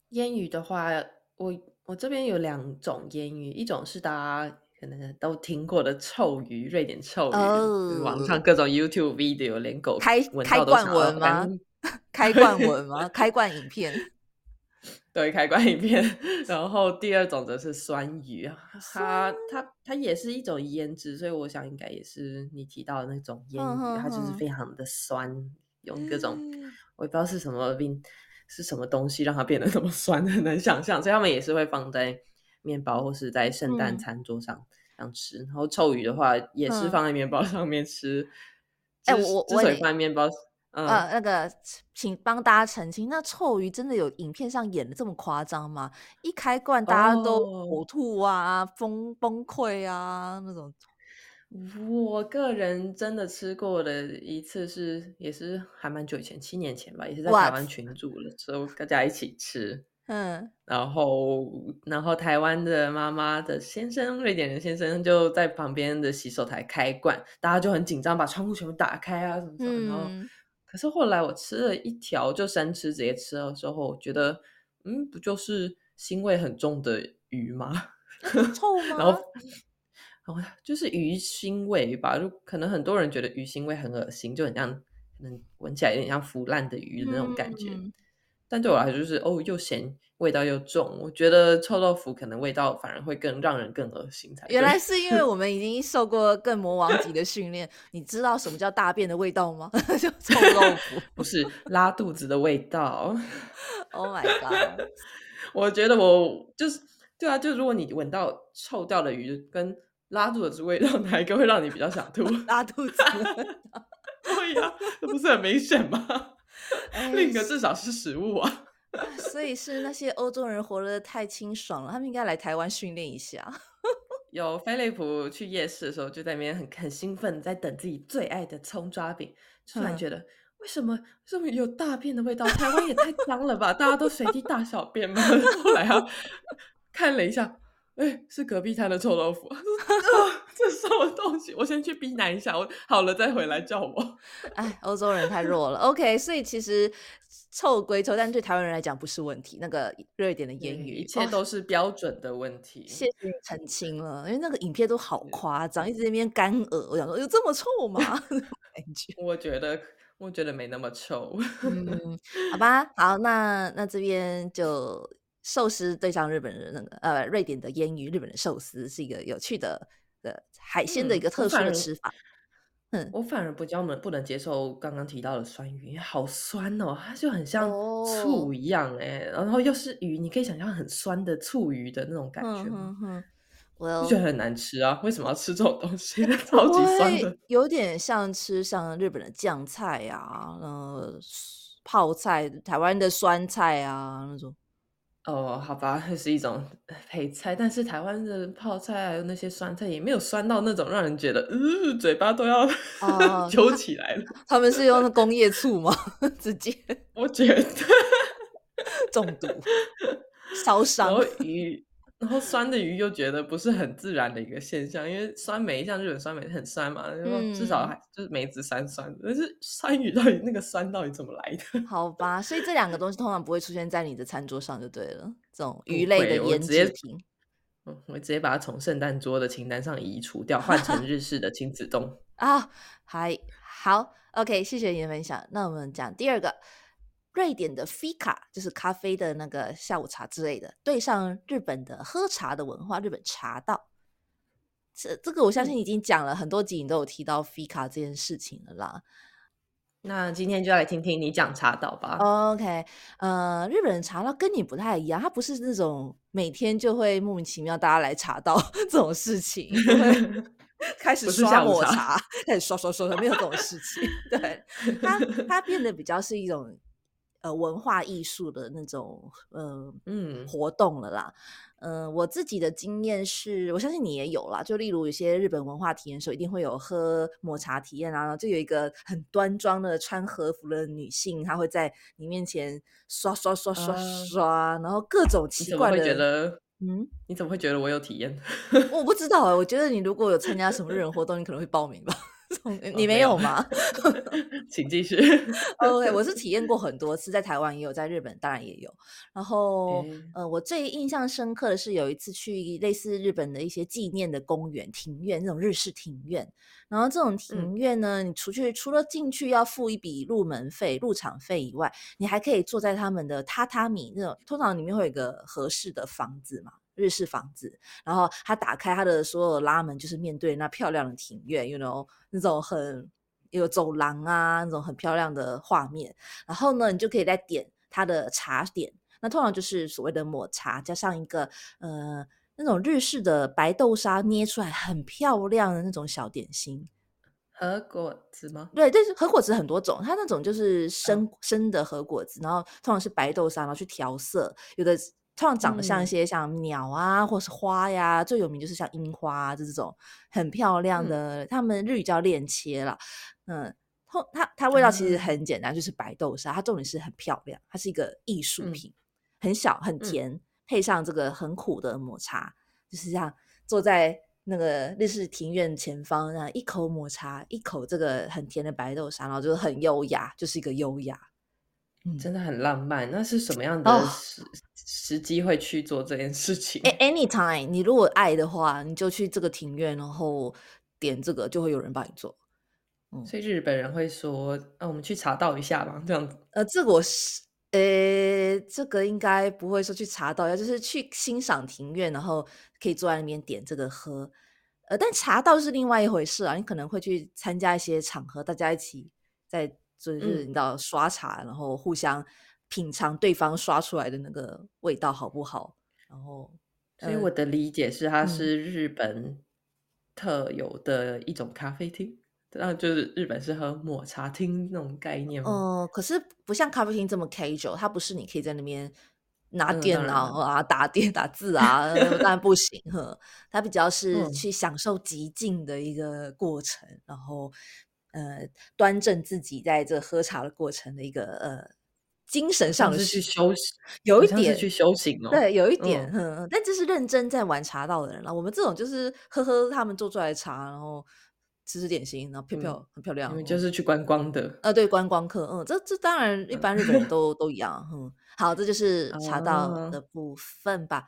腌鱼的话，我。我这边有两种腌鱼，一种是大家可能都听过的臭鱼，瑞典臭鱼，网上各种 YouTube video 连狗开开罐文吗？开罐文吗？开罐影片？对，开罐影片。然后第二种则是酸鱼，它它它也是一种腌制，所以我想应该也是你提到的那种腌鱼，它就是非常的酸，用各种我也不知道是什么病。是什么东西让它变得那么酸？很难想象，所以他们也是会放在面包或是在圣诞餐桌上这样吃。然后臭鱼的话，也是放在面包上面吃。哎，我我也放面包。呃，那个，请帮大家澄清，那臭鱼真的有影片上演的这么夸张吗？一开罐大家都呕吐啊，崩崩溃啊那种。我个人真的吃过的一次是，也是还蛮久以前，七年前吧，也是在台湾群组的时候，大家一起吃。嗯，然后，然后台湾的妈妈的先生，瑞典人先生就在旁边的洗手台开罐，大家就很紧张，把窗户全部打开啊什么什么。然后，可是后来我吃了一条就生吃，直接吃了之后，觉得，嗯，不就是腥味很重的鱼吗？臭吗？然后。哦，就是鱼腥味吧，就可能很多人觉得鱼腥味很恶心，就很像，可能闻起来有点像腐烂的鱼的那种感觉。但对我来说，就是哦，又咸，味道又重。我觉得臭豆腐可能味道反而会更让人更恶心才。原来是因为我们已经受过更魔王级的训练，你知道什么叫大便的味道吗？就臭豆腐，不是拉肚子的味道。Oh my god！我觉得我就是对啊，就如果你闻到臭掉的鱼跟拉肚子味道哪一个会让你比较想吐？拉肚子，对呀，这不是很明显吗？另一个至少是食物啊。所以是那些欧洲人活得太清爽了，他们应该来台湾训练一下。有菲利普去夜市的时候，就在那边很很兴奋，在等自己最爱的葱抓饼。突然觉得，为什么这么有大便的味道？台湾也太脏了吧？大家都随地大小便吗？后来啊，看了一下。哎，是隔壁摊的臭豆腐。这是什么东西？我先去避难一下，我好了再回来叫我。哎，欧洲人太弱了。OK，所以其实臭归臭，但对台湾人来讲不是问题。那个瑞典的言语，一切都是标准的问题。谢谢澄清了，因为那个影片都好夸张，一直在那边干呕。我想说，有这么臭吗？感觉我觉得，我觉得没那么臭。嗯，好吧，好，那那这边就。寿司对上日本人那个呃，瑞典的腌鱼，日本的寿司是一个有趣的的海鲜的一个特殊的吃法。嗯，我反而不较能不能接受刚刚提到的酸鱼，好酸哦，它就很像醋一样哎，然后又是鱼，你可以想象很酸的醋鱼的那种感觉吗？我觉得很难吃啊，为什么要吃这种东西？超级酸的，有点像吃像日本的酱菜啊，呃，泡菜，台湾的酸菜啊那种。哦，好吧，是一种配菜，但是台湾的泡菜还有那些酸菜也没有酸到那种让人觉得，呃，嘴巴都要 揪起来了。他们是用工业醋吗？直接？我觉得中毒，烧伤。鱼。然后酸的鱼又觉得不是很自然的一个现象，因为酸梅像日本酸梅很酸嘛，然后至少还就是梅子酸酸的，但是酸鱼到底那个酸到底怎么来的？好吧，所以这两个东西通常不会出现在你的餐桌上就对了，这种鱼类的腌制品。嗯，我直接把它从圣诞桌的清单上移除掉，换成日式的亲子冻 啊。还好，OK，谢谢你的分享。那我们讲第二个。瑞典的 fika 就是咖啡的那个下午茶之类的，对上日本的喝茶的文化，日本茶道。这这个我相信已经讲了很多集，你都有提到 fika 这件事情了啦。那今天就来听听你讲茶道吧。OK，呃，日本人茶道跟你不太一样，它不是那种每天就会莫名其妙大家来茶道 这种事情，开始刷抹茶，开始刷刷刷，没有这种事情。对，它它变得比较是一种。呃，文化艺术的那种，呃，嗯，活动了啦。嗯，我自己的经验是，我相信你也有啦。就例如有些日本文化体验时候，一定会有喝抹茶体验啊，就有一个很端庄的穿和服的女性，她会在你面前刷刷刷刷刷，然后各种奇怪的。觉得？嗯，你怎么会觉得我有体验？我不知道啊，我觉得你如果有参加什么日本活动，你可能会报名吧。你没有吗？请继续。OK，我是体验过很多次，在台湾也有，在日本当然也有。然后，呃，我最印象深刻的是有一次去类似日本的一些纪念的公园庭院，那种日式庭院。然后这种庭院呢，你出去除了进去要付一笔入门费、入场费以外，你还可以坐在他们的榻榻米那种，通常里面会有一个合适的房子嘛。日式房子，然后他打开他的所有拉门，就是面对那漂亮的庭院，you know 那种很有走廊啊，那种很漂亮的画面。然后呢，你就可以再点他的茶点，那通常就是所谓的抹茶，加上一个呃那种日式的白豆沙捏出来很漂亮的那种小点心。和果子吗？对，但是和果子很多种，它那种就是生生的和果子，然后通常是白豆沙，然后去调色，有的。通常长得像一些像鸟啊，或是花呀，最有名就是像樱花，就这种很漂亮的。他们日语叫链切了，嗯，它它它味道其实很简单，就是白豆沙。它重点是很漂亮，它是一个艺术品，很小很甜，配上这个很苦的抹茶，就是这样坐在那个日式庭院前方，然后一口抹茶，一口这个很甜的白豆沙，然后就是很优雅，就是一个优雅。真的很浪漫。那是什么样的时时机会去做这件事情？Anytime，你如果爱的话，你就去这个庭院，然后点这个，就会有人帮你做。所以日本人会说：“那我们去茶道一下吧。”这样子。呃，这个我是，呃，这个应该不会说去茶道，要就是去欣赏庭院，然后可以坐在那边点这个喝。呃，但茶道是另外一回事啊。你可能会去参加一些场合，大家一起在。就是你知道刷茶，然后互相品尝对方刷出来的那个味道好不好？然后，所以我的理解是，它是日本特有的一种咖啡厅，然后就是日本是喝抹茶厅那种概念吗？哦，可是不像咖啡厅这么 casual，它不是你可以在那边拿电脑啊打电打字啊，当然不行呵。它比较是去享受极静的一个过程，然后。呃，端正自己在这喝茶的过程的一个呃精神上的去修行，有一点去修行哦。对，有一点，嗯，但这是认真在玩茶道的人了。我们这种就是喝喝他们做出来的茶，然后吃吃点心，然后漂漂很漂亮你，就是去观光的。呃，对，观光客，嗯，这这当然一般日本人都都一样，嗯。好，这就是茶道的部分吧。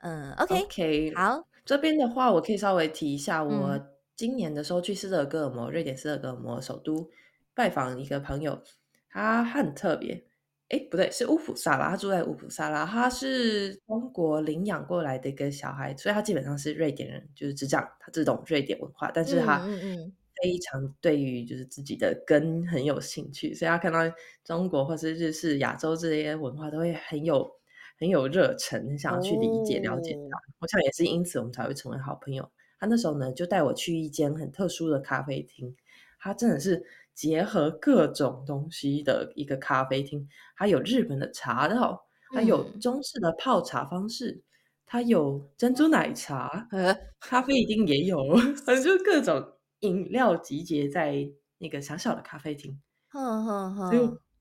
嗯，OK，好，这边的话，我可以稍微提一下我。今年的时候去斯德哥尔摩，瑞典斯德哥尔摩首都拜访一个朋友，他很特别。哎，不对，是乌普萨拉，他住在乌普萨拉，他是中国领养过来的一个小孩，所以他基本上是瑞典人，就是只讲他这种瑞典文化，但是他非常对于就是自己的根很有兴趣，所以他看到中国或是日式、亚洲这些文化都会很有很有热忱，很想要去理解、了解它。我想也是因此，我们才会成为好朋友。他那时候呢，就带我去一间很特殊的咖啡厅。它真的是结合各种东西的一个咖啡厅。它有日本的茶道，它有中式的泡茶方式，它有珍珠奶茶，咖啡一定也有，反正就各种饮料集结在那个小小的咖啡厅。所以，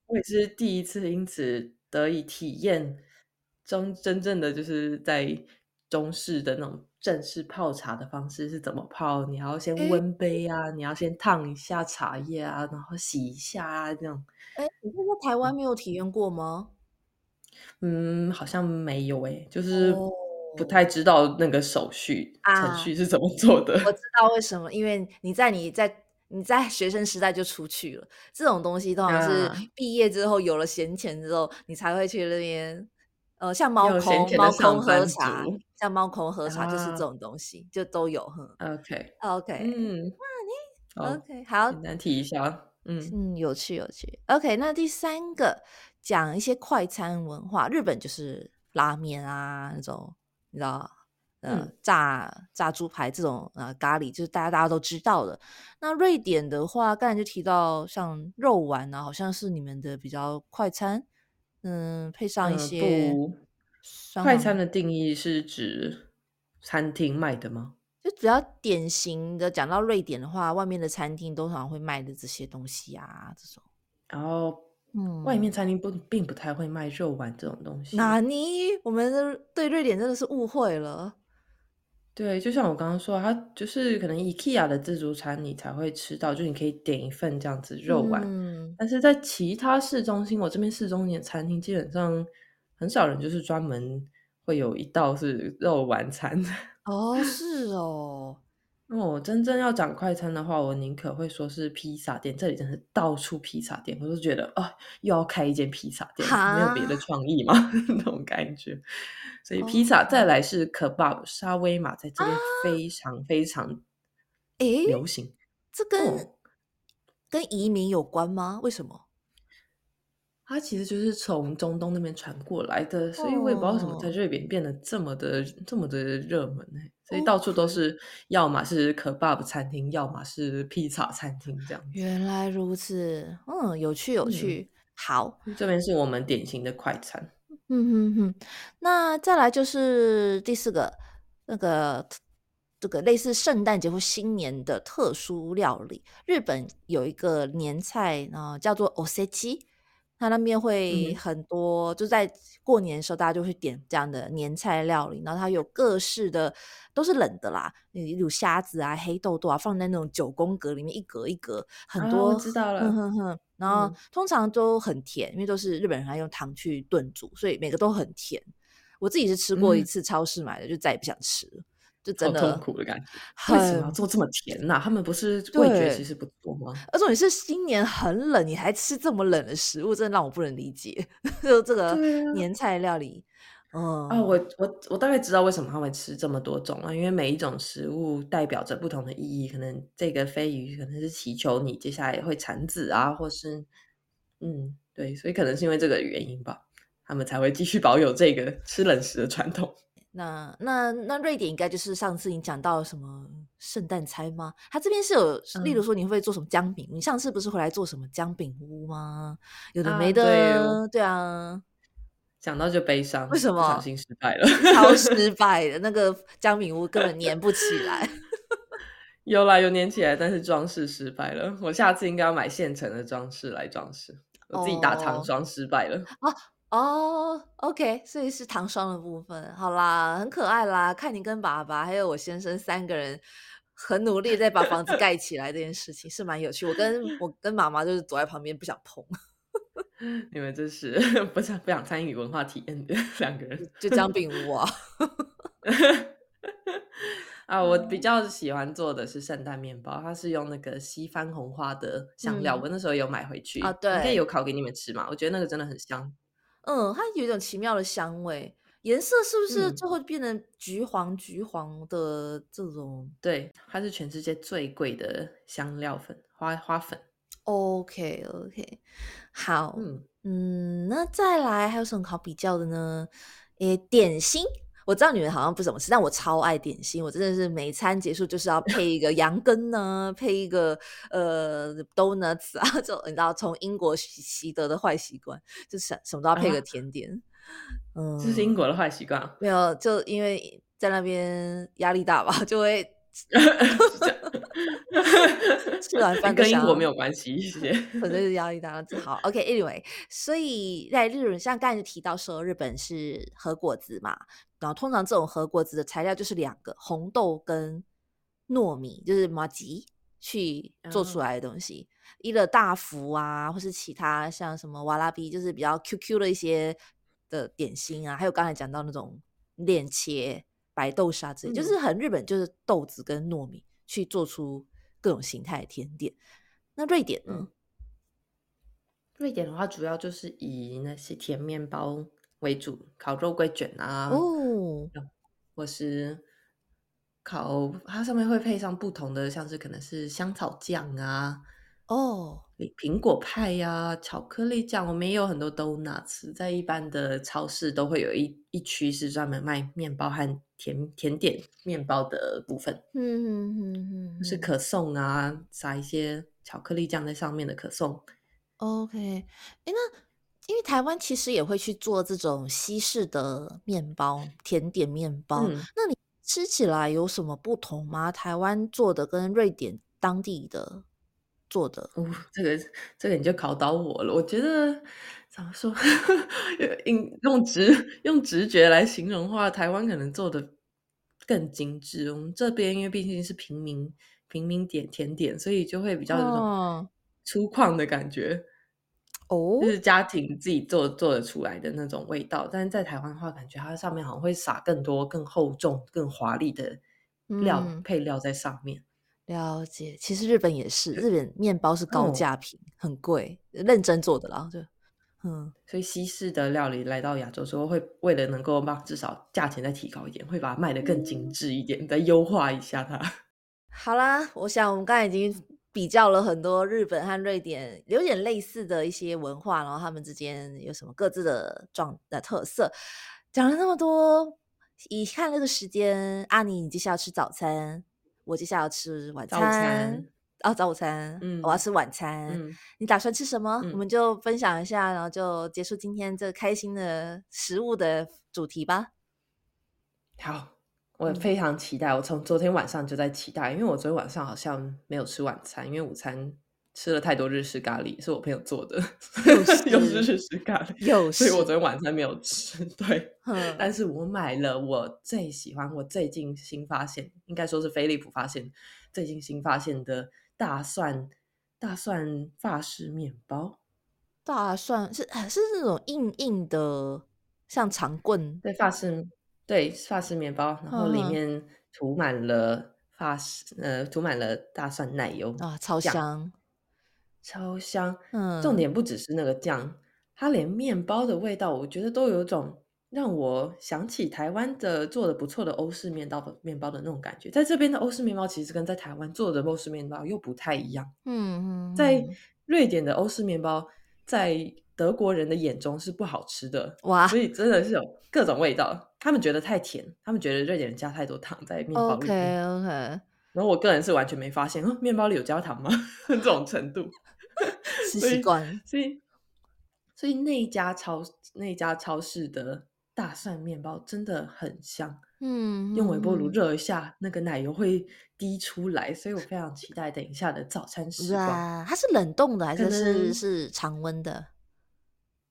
我也是第一次因此得以体验中真正的就是在。中式的那种正式泡茶的方式是怎么泡？你要先温杯啊，你要先烫一下茶叶啊，然后洗一下啊，这样。哎，你在台湾没有体验过吗？嗯，好像没有哎，就是不太知道那个手续程序是怎么做的。我知 道为什么，因为你在你在你在学生时代就出去了，这种东西通常是毕业之后有了闲钱之后，你才会去那边。呃，像猫空猫空喝茶，像猫空喝茶就是这种东西，就都有。OK OK，嗯，哇，你 OK 好，简单提一下。嗯嗯，有趣有趣。OK，那第三个讲一些快餐文化，日本就是拉面啊那种，你知道，呃，炸炸猪排这种呃咖喱，就是大家大家都知道的。那瑞典的话，刚才就提到像肉丸啊，好像是你们的比较快餐，嗯，配上一些快餐的定义是指餐厅卖的吗？就只要典型的讲到瑞典的话，外面的餐厅通常会卖的这些东西啊，这种。然后，嗯，外面餐厅不并不太会卖肉丸这种东西。哪尼？我们的对瑞典真的是误会了。对，就像我刚刚说，它就是可能 IKEA 的自助餐你才会吃到，就你可以点一份这样子肉丸。嗯。但是在其他市中心，我这边市中心的餐厅基本上很少人就是专门会有一道是肉丸餐。哦，是哦。我，真正要讲快餐的话，我宁可会说是披萨店。这里真是到处披萨店，我就觉得啊，又要开一间披萨店，没有别的创意吗？那种感觉。所以披萨再来是可爆沙威玛，在这边非常非常诶流行。这跟跟移民有关吗？为什么？它其实就是从中东那边传过来的，所以我也不知道为什么在瑞典变得这么的这么的热门呢？所以到处都是，要么是可爸爸餐厅，要么是披萨餐厅这样。原来如此，嗯，有趣有趣。好，这边是我们典型的快餐。嗯哼哼，那再来就是第四个，那个这个类似圣诞节或新年的特殊料理，日本有一个年菜啊，叫做 osechi。他那边会很多，就在过年的时候，大家就会点这样的年菜料理。然后它有各式的，都是冷的啦，例如虾子啊、黑豆豆啊，放在那种九宫格里面，一格一格，很多。知道了。然后通常都很甜，因为都是日本人还用糖去炖煮，所以每个都很甜。我自己是吃过一次超市买的，就再也不想吃了。就真的痛苦的感觉，为什么要做这么甜呐？他们不是味觉其实不多吗？而且你是新年很冷，你还吃这么冷的食物，真的让我不能理解。就这个年菜料理，嗯啊，我我我大概知道为什么他会吃这么多种了，因为每一种食物代表着不同的意义。可能这个飞鱼可能是祈求你接下来会产子啊，或是嗯，对，所以可能是因为这个原因吧，他们才会继续保有这个吃冷食的传统。那那那瑞典应该就是上次你讲到什么圣诞餐吗？他这边是有，例如说你会做什么姜饼？你上次不是回来做什么姜饼屋吗？有的没的，对啊。讲到就悲伤，为什么？不小心失败了，超失 败的那个姜饼屋根本粘不起来。有啦，有粘起来，但是装饰失败了。我下次应该要买现成的装饰来装饰，我自己打糖霜失败了。哦。哦，OK，所以是糖霜的部分，好啦，很可爱啦。看你跟爸爸还有我先生三个人很努力在把房子盖起来，这件事情是蛮有趣。我跟我跟妈妈就是躲在旁边不想碰。你们这是 不想不想参与文化体验的两个人？就姜饼屋啊。啊，我比较喜欢做的是圣诞面包，它是用那个西番红花的香料，我那时候有买回去啊，对，应该有烤给你们吃嘛。我觉得那个真的很香。嗯，它有一种奇妙的香味，颜色是不是最后变成橘黄橘黄的这种？对，它是全世界最贵的香料粉花花粉。OK OK，好，嗯嗯，那再来还有什么好比较的呢？诶，点心。我知道你们好像不怎么吃，但我超爱点心。我真的是每餐结束就是要配一个羊羹呢，配一个呃 donuts 啊，就你知道从英国习得的坏习惯，就是什么都要配个甜点。嗯，这是英国的坏习惯。没有，就因为在那边压力大吧，就会。吃完饭跟英国没有关系，谢谢。反正是压力大，好。OK，Anyway，所以在日本，像刚才提到说，日本是和果子嘛，然后通常这种和果子的材料就是两个红豆跟糯米，就是麻吉去做出来的东西。一乐大福啊，或是其他像什么瓦拉比，就是比较 QQ 的一些的点心啊，还有刚才讲到那种链切。白豆沙之类，就是很日本，就是豆子跟糯米去做出各种形态的甜点。那瑞典呢？瑞典的话，主要就是以那些甜面包为主，烤肉桂卷啊，哦，或是烤，它上面会配上不同的，像是可能是香草酱啊，哦，苹果派呀，巧克力酱，我们也有很多 donuts，在一般的超市都会有一一区是专门卖面包和甜甜点面包的部分。嗯嗯嗯嗯，是可颂啊，撒一些巧克力酱在上面的可颂。OK，哎，那因为台湾其实也会去做这种西式的面包、甜点面包，那你吃起来有什么不同吗？台湾做的跟瑞典当地的？做的，哦，这个这个你就考倒我了。我觉得怎么说，用用直用直觉来形容的话，台湾可能做的更精致。我们这边因为毕竟是平民平民点甜点，所以就会比较有种粗犷的感觉。哦，就是家庭自己做做得出来的那种味道。但是在台湾的话，感觉它上面好像会撒更多、更厚重、更华丽的料配料在上面。了解，其实日本也是，日本面包是高价品，很贵，认真做的啦，就嗯，所以西式的料理来到亚洲之后，会为了能够把至少价钱再提高一点，会把它卖的更精致一点，再优化一下它。好啦，我想我们刚才已经比较了很多日本和瑞典有点类似的一些文化，然后他们之间有什么各自的状的特色，讲了那么多，一看这个时间，阿尼，你接下来吃早餐。我接下来要吃晚餐，哦，早午餐，嗯，我要吃晚餐，嗯，你打算吃什么？我们就分享一下，然后就结束今天这开心的食物的主题吧。好，我非常期待，我从昨天晚上就在期待，因为我昨天晚上好像没有吃晚餐，因为午餐。吃了太多日式咖喱，是我朋友做的，又是日式咖喱，所以我昨天晚餐没有吃。对，但是我买了我最喜欢、我最近新发现，应该说是飞利浦发现最近新发现的大蒜大蒜法式面包。大蒜是是那种硬硬的，像长棍。对，法式对法式面包，然后里面涂满了法式呃涂满了大蒜奶油啊，超香。超香，嗯，重点不只是那个酱，它连面包的味道，我觉得都有种让我想起台湾的做的不错的欧式面包的面包的那种感觉。在这边的欧式面包其实跟在台湾做的欧式面包又不太一样，嗯嗯，在瑞典的欧式面包，在德国人的眼中是不好吃的，哇，所以真的是有各种味道，他们觉得太甜，他们觉得瑞典人加太多糖在面包里面，OK OK。然后我个人是完全没发现，面包里有焦糖吗？这种程度。习惯，所以所以那一家超那一家超市的大蒜面包真的很香，嗯，用微波炉热一下，那个奶油会滴出来，所以我非常期待等一下的早餐时光。它是冷冻的还是是是常温的？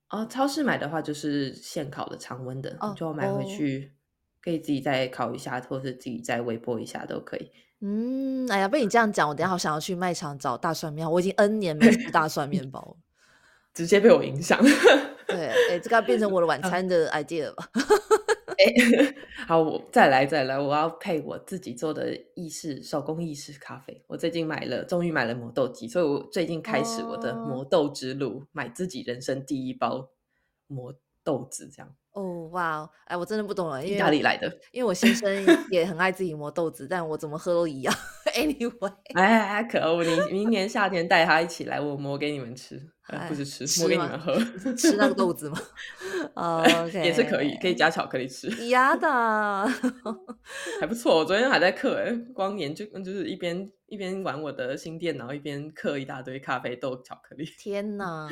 哦，超市买的话就是现烤的常温的，就买回去可以自己再烤一下，或者是自己再微波一下都可以。嗯，哎呀，被你这样讲，我等下好想要去卖场找大蒜面包。我已经 N 年没吃大蒜面包，直接被我影响。对，哎，这个变成我的晚餐的 idea 了。哎，好，我再来再来，我要配我自己做的意式手工意式咖啡。我最近买了，终于买了磨豆机，所以我最近开始我的磨豆之路，买自己人生第一包磨豆子，这样。哦哇，哎，我真的不懂了，因为哪里来的？因为我先生也很爱自己磨豆子，但我怎么喝都一样。Anyway，哎哎，可恶！你明年夏天带他一起来，我磨给你们吃，不是吃，磨给你们喝，吃那个豆子吗？OK，也是可以，可以加巧克力吃。呀的，还不错。我昨天还在刻，哎，光年就就是一边一边玩我的新电脑，一边刻一大堆咖啡豆巧克力。天哪！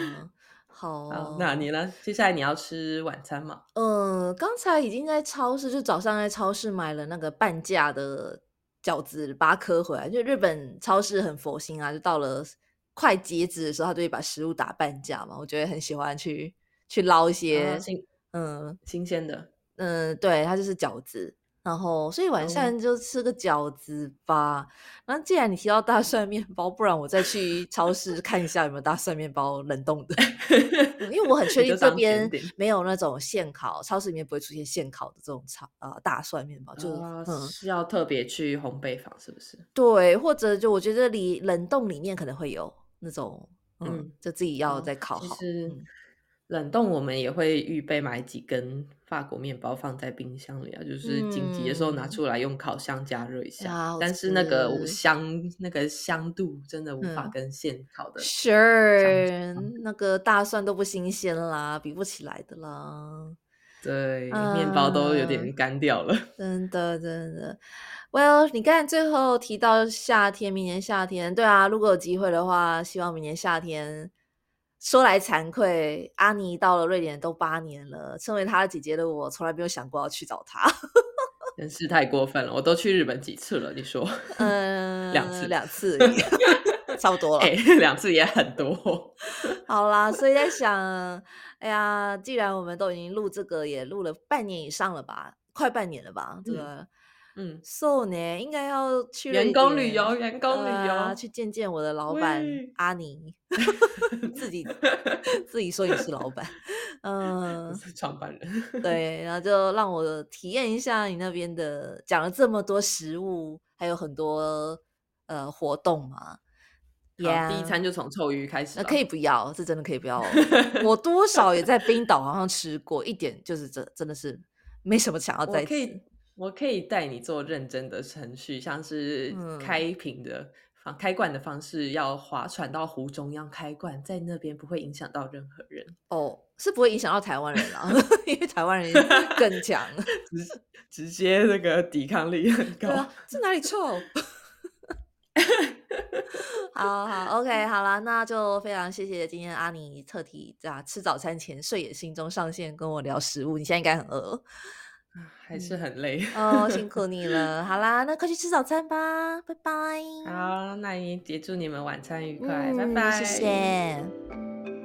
好，那你呢？接下来你要吃晚餐吗？嗯，刚才已经在超市，就早上在超市买了那个半价的饺子八颗回来。就日本超市很佛心啊，就到了快截止的时候，他就会把食物打半价嘛。我觉得很喜欢去去捞一些新嗯新鲜的，嗯，对，它就是饺子。然后，所以晚上就吃个饺子吧。那既然你提到大蒜面包，不然我再去超市看一下有没有大蒜面包冷冻的，因为我很确定这边没有那种现烤，超市里面不会出现现烤的这种炒呃大蒜面包，就嗯是要特别去烘焙坊，是不是？对，或者就我觉得里冷冻里面可能会有那种，嗯，就自己要再烤好。冷冻我们也会预备买几根。法国面包放在冰箱里啊，就是紧急的时候拿出来用烤箱加热一下。但是那个香那个香度真的无法跟现烤的。Sure，那个大蒜都不新鲜啦，比不起来的啦。对，面包都有点干掉了。真的，真的。Well，你看最后提到夏天，明年夏天，对啊，如果有机会的话，希望明年夏天。说来惭愧，阿尼到了瑞典都八年了，身为她的姐姐的我，从来没有想过要去找她，真是太过分了。我都去日本几次了？你说？嗯，两次，两次，差不多了。两次也很多。好啦，所以在想，哎呀，既然我们都已经录这个，也录了半年以上了吧，快半年了吧，这个。嗯，so 呢，应该要去员工旅游，员工旅游，去见见我的老板阿尼，自己 自己说也是老板，嗯，是创办人，对，然后就让我体验一下你那边的，讲了这么多食物，还有很多呃活动嘛，好，第一餐就从臭鱼开始，那可以不要，这真的可以不要，我多少也在冰岛好像吃过一点，就是这真的是没什么想要再吃。我可以带你做认真的程序，像是开瓶的方开罐的方式，要划船到湖中央开罐，在那边不会影响到任何人。哦，是不会影响到台湾人啊，因为台湾人 更强，直直接那个抵抗力很高。这哪里臭？好好，OK，好了，那就非常谢谢今天阿尼特地在吃早餐前睡眼惺忪上线跟我聊食物。你现在应该很饿。还是很累哦，辛苦你了。好啦，那快去吃早餐吧，拜拜。好，那也结祝你们晚餐愉快，拜拜，谢谢。